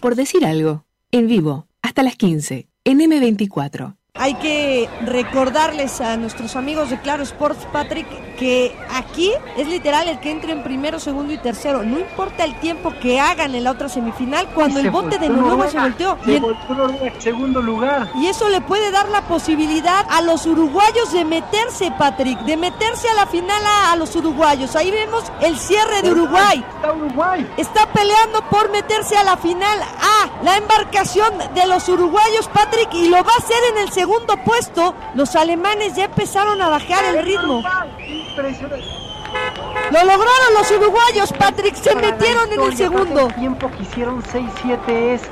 Por decir algo, en vivo, hasta las 15, en M24. Hay que recordarles a nuestros amigos de Claro Sports, Patrick, que aquí es literal el que entre en primero, segundo y tercero. No importa el tiempo que hagan en la otra semifinal, cuando el bote de Noruega se volteó. Se volteó en segundo lugar. Y eso le puede dar la posibilidad a los uruguayos de meterse, Patrick, de meterse a la final a, a los uruguayos. Ahí vemos el cierre de Uruguay. Está Uruguay. Está peleando por meterse a la final A. La embarcación de los uruguayos, Patrick, y lo va a hacer en el segundo puesto. Los alemanes ya empezaron a bajar el ritmo. Impresionante. Lo lograron los uruguayos, Patrick. Se Para metieron en el segundo. El tiempo que hicieron 6-7 es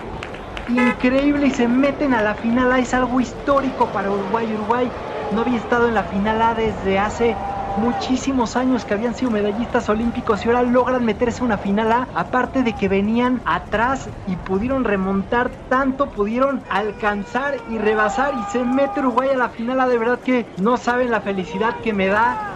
increíble y se meten a la final A. Es algo histórico para Uruguay. Uruguay no había estado en la final A desde hace muchísimos años que habían sido medallistas olímpicos y ahora logran meterse a una final A. Aparte de que venían atrás y pudieron remontar tanto, pudieron alcanzar y rebasar y se mete Uruguay a la final A. De verdad que no saben la felicidad que me da.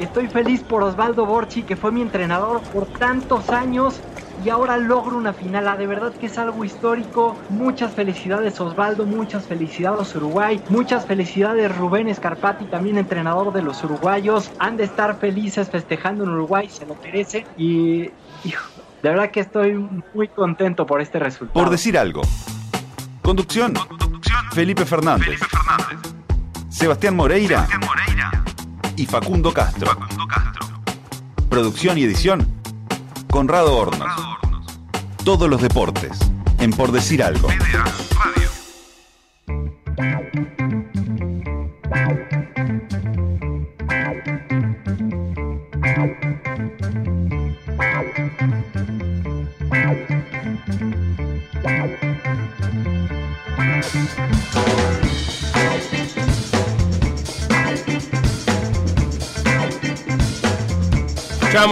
Estoy feliz por Osvaldo Borchi, que fue mi entrenador por tantos años y ahora logro una final. A. De verdad que es algo histórico. Muchas felicidades Osvaldo, muchas felicidades Uruguay, muchas felicidades Rubén Escarpati, también entrenador de los uruguayos. Han de estar felices festejando en Uruguay, se lo merece. Y, hijo, de verdad que estoy muy contento por este resultado. Por decir algo. Conducción. Felipe Fernández. Sebastián Moreira. Y Facundo Castro. Producción y edición. Conrado Hornos. Todos los deportes. En Por decir algo.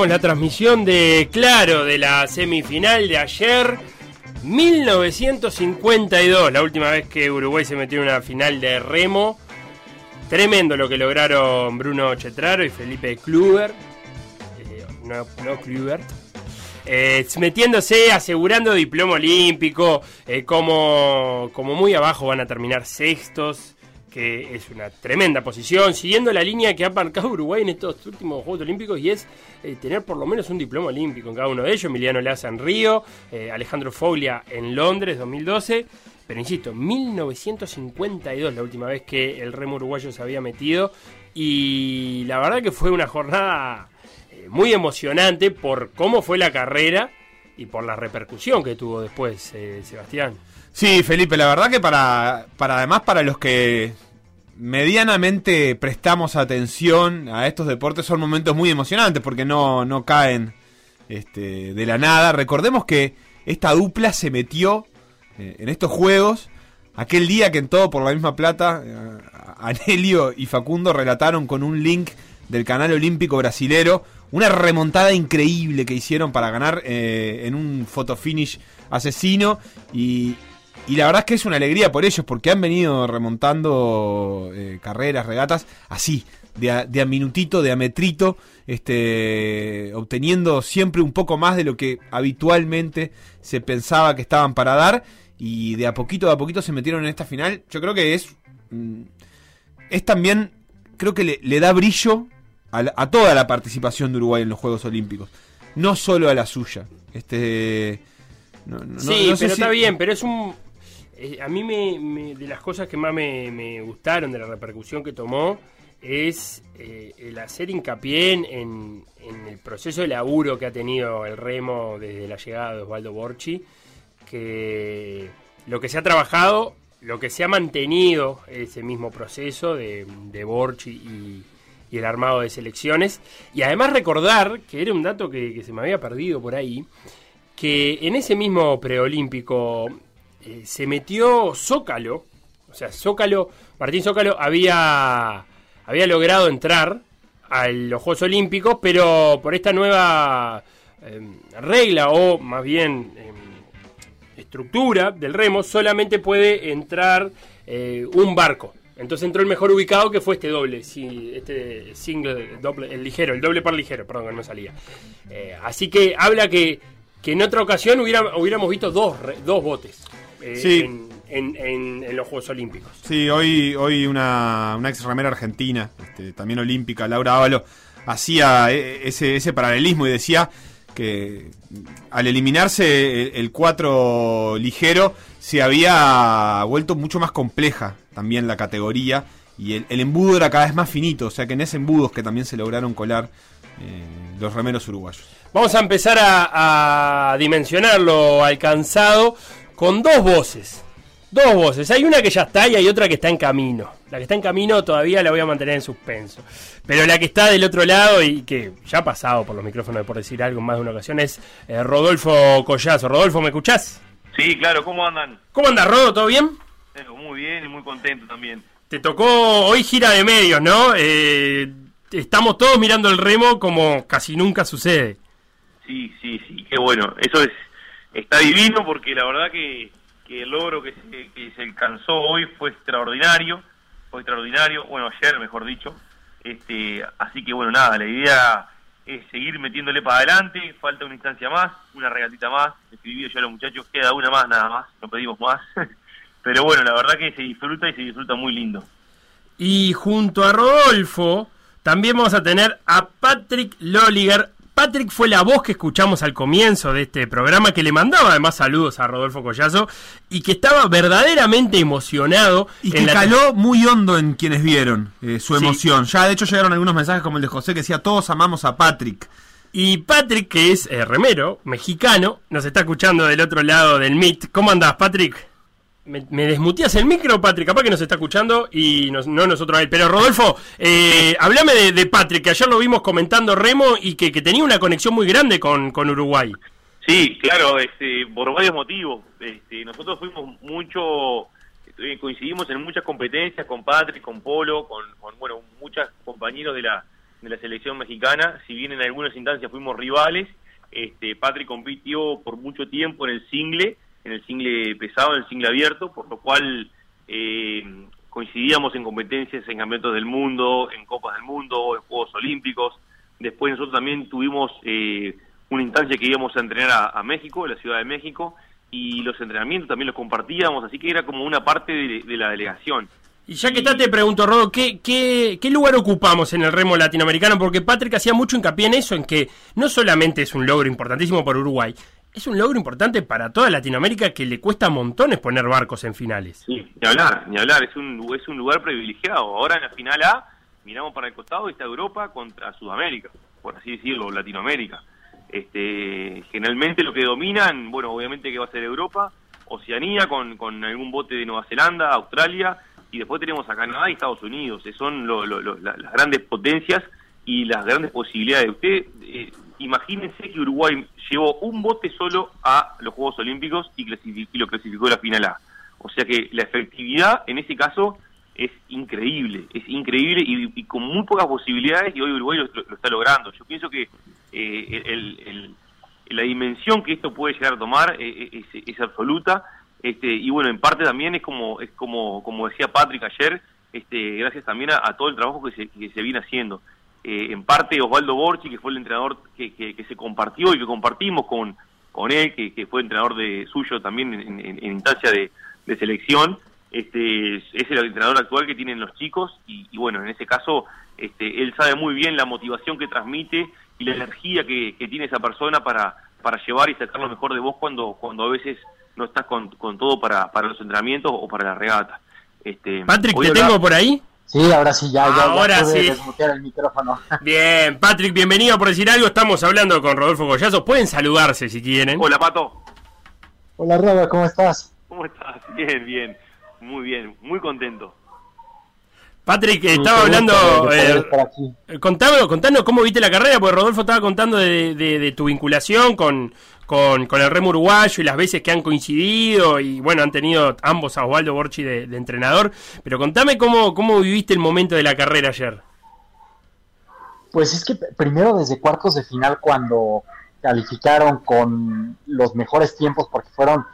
La transmisión de Claro de la semifinal de ayer. 1952, la última vez que Uruguay se metió en una final de remo. Tremendo lo que lograron Bruno Chetraro y Felipe Kluber. Eh, no, no Kluber. Eh, metiéndose, asegurando diploma olímpico. eh, como, como muy abajo van a terminar sextos. Que es una tremenda posición. Siguiendo la línea que ha marcado Uruguay en estos últimos Juegos Olímpicos. Y es eh, tener por lo menos un diploma olímpico en cada uno de ellos. Emiliano Laza en Río. eh, Alejandro Foglia en Londres 2012. Pero insisto, 1952 la última vez que el remo uruguayo se había metido. Y la verdad que fue una jornada eh, muy emocionante por cómo fue la carrera y por la repercusión que tuvo después, Sebastián. Sí, Felipe, la verdad que para, para además para los que medianamente prestamos atención a estos deportes son momentos muy emocionantes porque no, no caen este, de la nada. Recordemos que esta dupla se metió eh, en estos juegos aquel día que en todo por la misma plata eh, Anelio y Facundo relataron con un link del canal olímpico brasilero una remontada increíble que hicieron para ganar eh, en un fotofinish asesino y, y la verdad es que es una alegría por ellos porque han venido remontando eh, carreras, regatas así, de a, de a minutito, de a metrito, este, obteniendo siempre un poco más de lo que habitualmente se pensaba que estaban para dar y de a poquito, a poquito se metieron en esta final. Yo creo que es, mm, es también, creo que le, le da brillo a, la- a toda la participación de Uruguay en los Juegos Olímpicos, no solo a la suya. Este, no- no- sí, no sé pero si- está bien, pero es un... eh, a mí me, de las cosas que más me, gustaron de la repercusión que tomó es eh, el hacer hincapié en, en- el proceso de laburo que ha tenido el remo desde la llegada de Osvaldo Borchi, que lo que se ha trabajado, lo que se ha mantenido ese mismo proceso de, de Borchi y, el armado de selecciones, y además recordar, que era un dato que se me había perdido por ahí, que en ese mismo preolímpico eh, se metió Zócalo, o sea, Zócalo, Martín Zócalo había, había logrado entrar a los Juegos Olímpicos, pero por esta nueva eh, regla o más bien eh, estructura del remo, solamente puede entrar eh, un barco. Entonces entró el mejor ubicado que fue este doble, sí, este single, doble, el ligero, el doble par ligero, perdón, que no salía. Eh, así que habla que que en otra ocasión hubiera, hubiéramos visto dos, dos botes eh, Sí. en, en- en- en los Juegos Olímpicos. Sí, hoy, hoy una, una ex remera argentina, este, también olímpica, Laura Ávalo, hacía eh, ese, ese paralelismo y decía que al eliminarse el, el 4 ligero se había vuelto mucho más compleja también la categoría y el, el embudo era cada vez más finito, o sea que en ese embudo es que también se lograron colar eh, los remeros uruguayos. Vamos a empezar a, a dimensionar lo alcanzado con dos voces. Dos voces. Hay una que ya está y hay otra que está en camino. La que está en camino todavía la voy a mantener en suspenso. Pero la que está del otro lado y que ya ha pasado por los micrófonos por decir algo en más de una ocasión es eh, Rodolfo Collazo. Rodolfo, ¿me escuchás? Sí, claro, ¿cómo andan? ¿Cómo andas, Rodo? ¿Todo bien? Eh, Muy bien y muy contento también. Te tocó hoy gira de medios, ¿no? Eh, estamos todos mirando el remo como casi nunca sucede. Sí, sí, sí, qué bueno. Eso es está divino porque la verdad que, que el logro que se, que se alcanzó hoy fue extraordinario, fue extraordinario, bueno, ayer mejor dicho. Este, así que bueno, nada, la idea es seguir metiéndole para adelante, falta una instancia más, una regatita más, escribido ya a los muchachos, queda una más nada más, no pedimos más. Pero bueno, la verdad que se disfruta y se disfruta muy lindo. Y junto a Rodolfo, también vamos a tener a Patrick Lolliger. Patrick fue la voz que escuchamos al comienzo de este programa, que le mandaba además saludos a Rodolfo Collazo y que estaba verdaderamente emocionado. Y en que la- caló muy hondo en quienes vieron eh, su Sí. emoción. Ya de hecho llegaron algunos mensajes como el de José que decía todos amamos a Patrick. Y Patrick, que es eh, remero, mexicano, nos está escuchando del otro lado del Meet. ¿Cómo andás, Patrick? ¿Me, me desmuteas el micro, Patrick? Capaz que nos está escuchando y nos- no nosotros a. Pero Rodolfo, eh, hablame de, Patrick, que ayer lo vimos comentando remo y que, que tenía una conexión muy grande con, con Uruguay. Sí, claro, este, por varios motivos. Este, nosotros fuimos mucho, eh, coincidimos en muchas competencias con Patrick, con Polo, con, con, bueno, muchos compañeros de la, de la selección mexicana. Si bien en algunas instancias fuimos rivales, este, Patrick compitió por mucho tiempo en el single, en el single pesado, en el single abierto, por lo cual eh, coincidíamos en competencias en campeonatos del mundo, en copas del mundo, en Juegos Olímpicos. Después nosotros también tuvimos eh, una instancia que íbamos a entrenar a, México, a la Ciudad de México, y los entrenamientos también los compartíamos, así que era como una parte de, de la delegación. Y ya que está, te pregunto, Rodo, ¿qué, qué, qué lugar ocupamos en el remo latinoamericano? Porque Patrick hacía mucho hincapié en eso, en que no solamente es un logro importantísimo para Uruguay, es un logro importante para toda Latinoamérica que le cuesta montones poner barcos en finales. Ni hablar, ni hablar, es un, es un lugar privilegiado. Ahora en la final A miramos para el costado y está Europa contra Sudamérica, por así decirlo, Latinoamérica. Este, generalmente lo que dominan, bueno, obviamente que va a ser Europa, Oceanía con, algún bote de Nueva Zelanda, Australia, y después tenemos a Canadá y Estados Unidos. Eh, Son lo- lo- lo- la- las grandes potencias y las grandes posibilidades. Usted, eh, imagínense que Uruguay llevó un bote solo a los Juegos Olímpicos y, lo clasificó a la final A. O sea que la efectividad en ese caso es increíble, es increíble y, con muy pocas posibilidades y hoy Uruguay lo, está logrando. Yo pienso que eh, el- la dimensión que esto puede llegar a tomar eh, es, es absoluta este, y bueno, en parte también es como, es como, como decía Patrick ayer, este, gracias también a, a todo el trabajo que se, que se viene haciendo. Eh, en parte Osvaldo Borchi, que fue el entrenador que, que, que se compartió y que compartimos con, con él, que, que fue entrenador de suyo también en, en- en instancia de, de selección, este, es el entrenador actual que tienen los chicos y, y bueno, en ese caso este, él sabe muy bien la motivación que transmite y la energía que, que tiene esa persona para, para llevar y sacar lo mejor de vos cuando, cuando a veces no estás con, con todo para, para los entrenamientos o para la regata. Este, Patrick, ¿te tengo por ahí? Sí, ahora sí, ya, ya, ya Ahora pude sí. desmutear el micrófono. Bien, Patrick, bienvenido por decir algo. Estamos hablando con Rodolfo Goyazo. Pueden saludarse si quieren. Hola Pato, Hola, Rodo, ¿cómo estás? ¿cómo estás? Bien, bien, muy bien, muy contento. Patrick, estaba hablando. eh, contanos cómo viste la carrera, porque Rodolfo estaba contando de, de- de tu vinculación con, con, con el remo uruguayo y las veces que han coincidido. Y bueno, han tenido ambos a Osvaldo Borchi de, de entrenador. Pero contame cómo, cómo viviste el momento de la carrera ayer. Pues es que primero desde cuartos de final cuando calificaron con los mejores tiempos porque fueron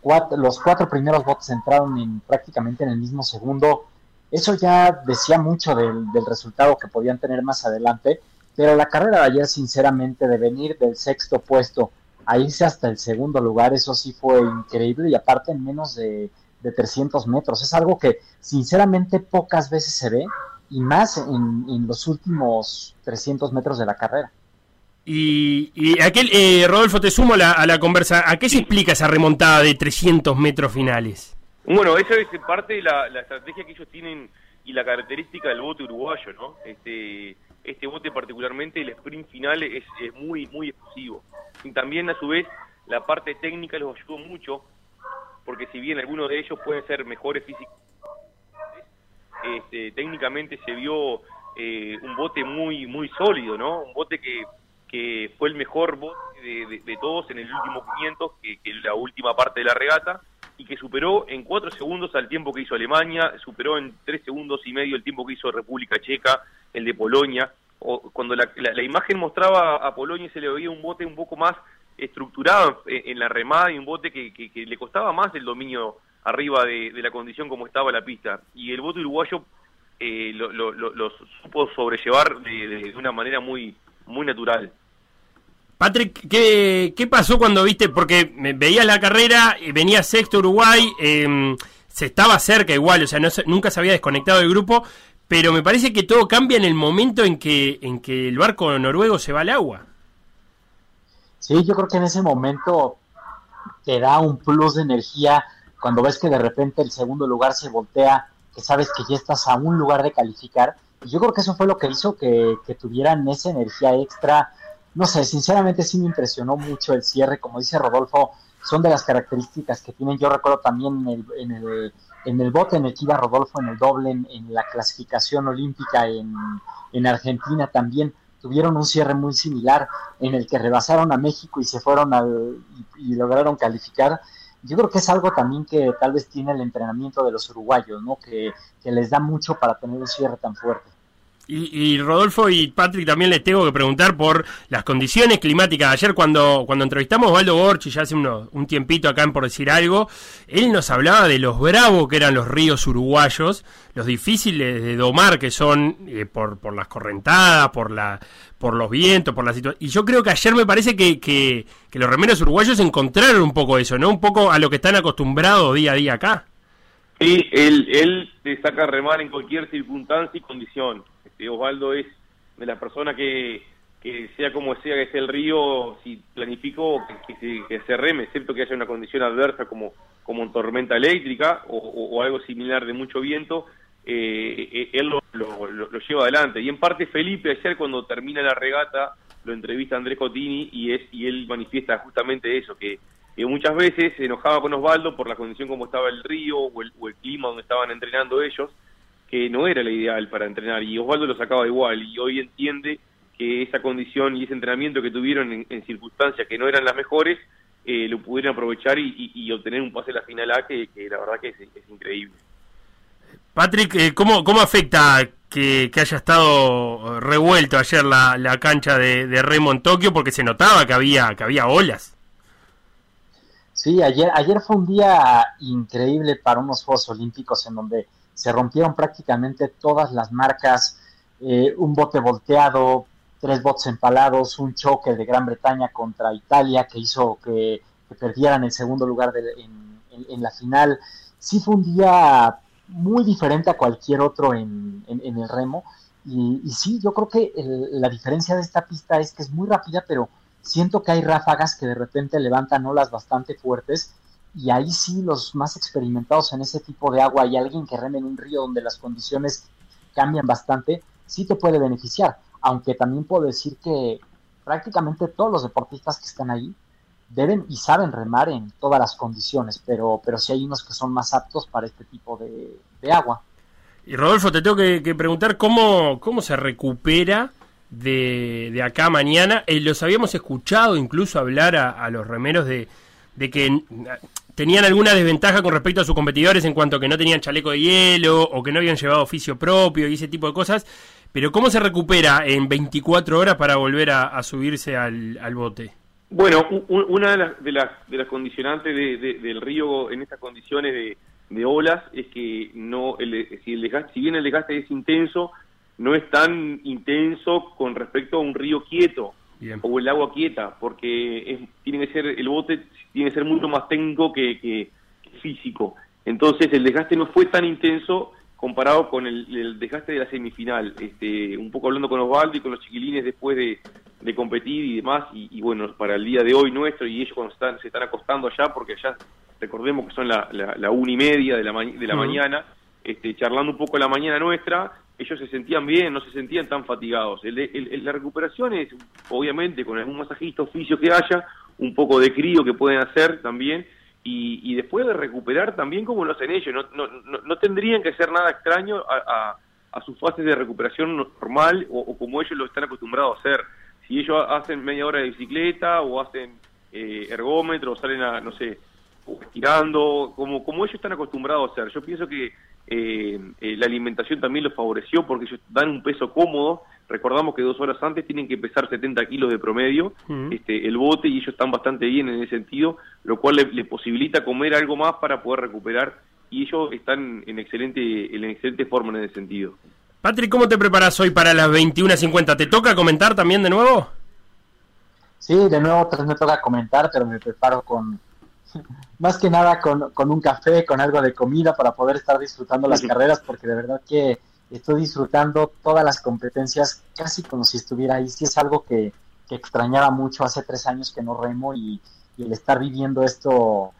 cuatro, los cuatro primeros botes entraron en, prácticamente en el mismo segundo. Eso ya decía mucho del, del resultado que podían tener más adelante, pero la carrera de ayer sinceramente de venir del sexto puesto a irse hasta el segundo lugar, eso sí fue increíble y aparte en menos de, de 300 metros. Es algo que sinceramente pocas veces se ve y más en, en los últimos 300 metros de la carrera. Y, y aquel, eh, Rodolfo, te sumo la, a la conversa. ¿A qué se explica esa remontada de 300 metros finales? Bueno, esa es parte de la, estrategia que ellos tienen y la característica del bote uruguayo, ¿no? Este, este bote particularmente, el sprint final es, es muy, muy explosivo. Y también, a su vez, la parte técnica los ayudó mucho, porque si bien algunos de ellos pueden ser mejores físicos, este, técnicamente se vio eh, un bote muy, muy sólido, ¿no? Un bote que, que fue el mejor bote de, de, de todos en el último 500, que, que la última parte de la regata, superó en cuatro segundos al tiempo que hizo Alemania, superó en tres segundos y medio el tiempo que hizo República Checa, el de Polonia. O cuando la, imagen mostraba a Polonia se le veía un bote un poco más estructurado en, la remada y un bote que, que, que, le costaba más el dominio arriba de, de, la condición como estaba la pista. Y el bote uruguayo eh, lo, lo, lo, supo sobrellevar de una manera muy, muy natural. Patrick, ¿qué, ¿qué, pasó cuando viste? Porque veías la carrera, venía sexto Uruguay, eh, se estaba cerca igual, o sea, no, nunca se había desconectado del grupo, pero me parece que todo cambia en el momento en que, en que el barco noruego se va al agua. Sí, yo creo que en ese momento te da un plus de energía cuando ves que de repente el segundo lugar se voltea, que sabes que ya estás a un lugar de calificar. Y yo creo que eso fue lo que hizo que tuvieran esa energía extra no sé, sinceramente sí me impresionó mucho el cierre, como dice Rodolfo, son de las características que tienen. Yo recuerdo también en el, en el, en el bote en el que iba Rodolfo, en el doble, en, en la clasificación olímpica en, en, Argentina también, tuvieron un cierre muy similar en el que rebasaron a México y se fueron al, y, y lograron calificar. Yo creo que es algo también que tal vez tiene el entrenamiento de los uruguayos, ¿no? Que, que les da mucho para tener un cierre tan fuerte. Y, y, Rodolfo y Patrick también les tengo que preguntar por las condiciones climáticas. Ayer cuando, cuando entrevistamos a Osvaldo Borchi, ya hace un tiempito acá en Por Decir Algo, él nos hablaba de los bravos que eran los ríos uruguayos, los difíciles de domar que son eh, por, por las correntadas, por, la, por los vientos, por la situación. Y yo creo que ayer me parece que, que, que los remeros uruguayos encontraron un poco eso, ¿no? Un poco a lo que están acostumbrados día a día acá. Sí, él, él te saca remar en cualquier circunstancia y condición. Este, Osvaldo es de las personas que, que sea como sea que sea el río, si planifico que, se, reme, excepto que haya una condición adversa como, como tormenta eléctrica o, algo similar de mucho viento, eh, él lo, lo, lo, lleva adelante. Y en parte Felipe ayer cuando termina la regata lo entrevista Andrés Cotini y, es, y él manifiesta justamente eso, que, que muchas veces se enojaba con Osvaldo por la condición como estaba el río o el, o el clima donde estaban entrenando ellos, que no era la ideal para entrenar y Osvaldo lo sacaba igual y hoy entiende que esa condición y ese entrenamiento que tuvieron en, circunstancias que no eran las mejores eh, lo pudieron aprovechar y, obtener un pase a la final A que, que la verdad que es, increíble. Patrick, eh, ¿cómo, ¿cómo afecta que, que, haya estado revuelto ayer la, la cancha de, de, Remo en Tokio? Porque se notaba que había, que había olas. Sí, ayer, ayer fue un día increíble para unos Juegos Olímpicos en donde se rompieron prácticamente todas las marcas, eh, un bote volteado, tres botes empalados, un choque de Gran Bretaña contra Italia que hizo que, perdieran el segundo lugar en, la final. Sí fue un día muy diferente a cualquier otro en, en el remo. Y, y, sí, yo creo que el, la diferencia de esta pista es que es muy rápida, pero siento que hay ráfagas que de repente levantan olas bastante fuertes y ahí sí los más experimentados en ese tipo de agua y alguien que reme en un río donde las condiciones cambian bastante, sí te puede beneficiar. Aunque también puedo decir que prácticamente todos los deportistas que están ahí deben y saben remar en todas las condiciones, pero, pero sí hay unos que son más aptos para este tipo de, de agua. Y Rodolfo, te tengo que, que preguntar cómo, cómo se recupera de, de acá mañana. Eh, los habíamos escuchado incluso hablar a, los remeros de, de que tenían alguna desventaja con respecto a sus competidores en cuanto a que no tenían chaleco de hielo o que no habían llevado oficio propio y ese tipo de cosas. Pero ¿cómo se recupera en 24 horas para volver a, subirse al, al, bote? Bueno, un, una de las, de las, de las condicionantes de, de, del río en estas condiciones de, de olas es que no el, si, el desgaste, si bien el desgaste es intenso, no es tan intenso con respecto a un río quieto. o el agua quieta, porque tiene que ser el bote tiene que ser mucho más técnico que, que, físico. Entonces el desgaste no fue tan intenso comparado con el, desgaste de la semifinal. Este, un poco hablando con Osvaldo y con los chiquilines después de, competir y demás, y, bueno, para el día de hoy nuestro, y ellos cuando están, se están acostando allá, porque allá recordemos que son la, la, una y media de la, de la mañana, este, charlando un poco la mañana nuestra, ellos se sentían bien, no se sentían tan fatigados. la recuperación es, obviamente, con algún masajista oficio que haya, un poco de crío que pueden hacer también, y, después de recuperar también como lo hacen ellos. No, no, no, tendrían que hacer nada extraño a, a, sus fases de recuperación normal o, como ellos lo están acostumbrados a hacer. Si ellos hacen media hora de bicicleta o hacen eh, ergómetro o salen a, no sé, estirando, como, como ellos están acostumbrados a hacer. Yo pienso que eh, eh, la alimentación también los favoreció porque ellos dan un peso cómodo. Recordamos que dos horas antes tienen que pesar 70 kilos de promedio este, el bote y ellos están bastante bien en ese sentido, lo cual le, posibilita comer algo más para poder recuperar y ellos están en excelente, en excelente forma en ese sentido. Patrick, ¿cómo te preparas hoy para las 21.50? ¿Te toca comentar también de nuevo? Sí, de nuevo me toca comentar, pero me preparo con, más que nada con, con, un café, con algo de comida para poder estar disfrutando las carreras, porque de verdad que estoy disfrutando todas las competencias casi como si estuviera ahí. Sí es algo que, que extrañaba mucho hace tres años que no remo y, y el estar viviendo esto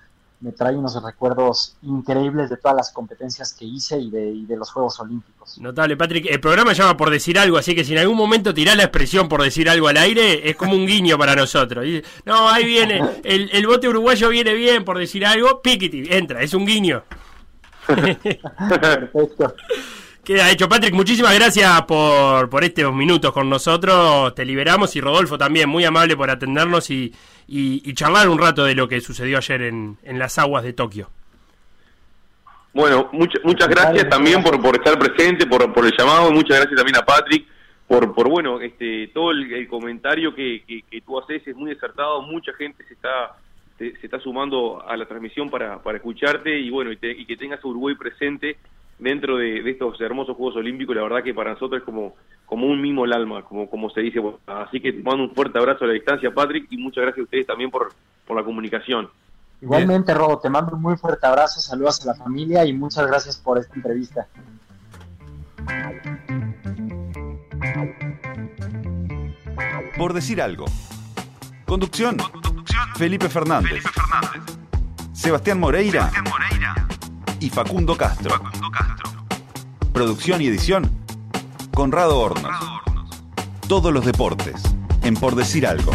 me trae unos recuerdos increíbles de todas las competencias que hice y de, los Juegos Olímpicos. Notable, Patrick. El programa llama por decir algo, así que si en algún momento tirás la expresión por decir algo al aire, es como un guiño para nosotros. no, ahí viene, el, bote uruguayo viene bien por decir algo, Pikiti, entra, es un guiño. Perfecto. Queda hecho, Patrick. Muchísimas gracias por, por estos minutos con nosotros. Te liberamos y Rodolfo también, muy amable por atendernos y, y, charlar un rato de lo que sucedió ayer en, en las aguas de Tokio. Bueno, muchas gracias también por, por estar presente, por, por el llamado, muchas gracias también a Patrick por, por bueno, este, todo el, comentario que, que, tú haces es muy acertado, mucha gente se está se, está sumando a la transmisión para, para escucharte y bueno, y, y que tengas a Uruguay presente dentro de, estos hermosos Juegos Olímpicos, la verdad que para nosotros es como, como un mimo el alma, como, como se dice. Así que te mando un fuerte abrazo a la distancia, Patrick, y muchas gracias a ustedes también por, por la comunicación. Igualmente, Robo, te mando un muy fuerte abrazo, saludos a la familia y muchas gracias por esta entrevista. Por decir algo. Conducción. Felipe Fernández. Sebastián Moreira. Sebastián Moreira y Facundo Castro. Producción y edición, Conrado Hornos. Todos los deportes, en Por Decir Algo.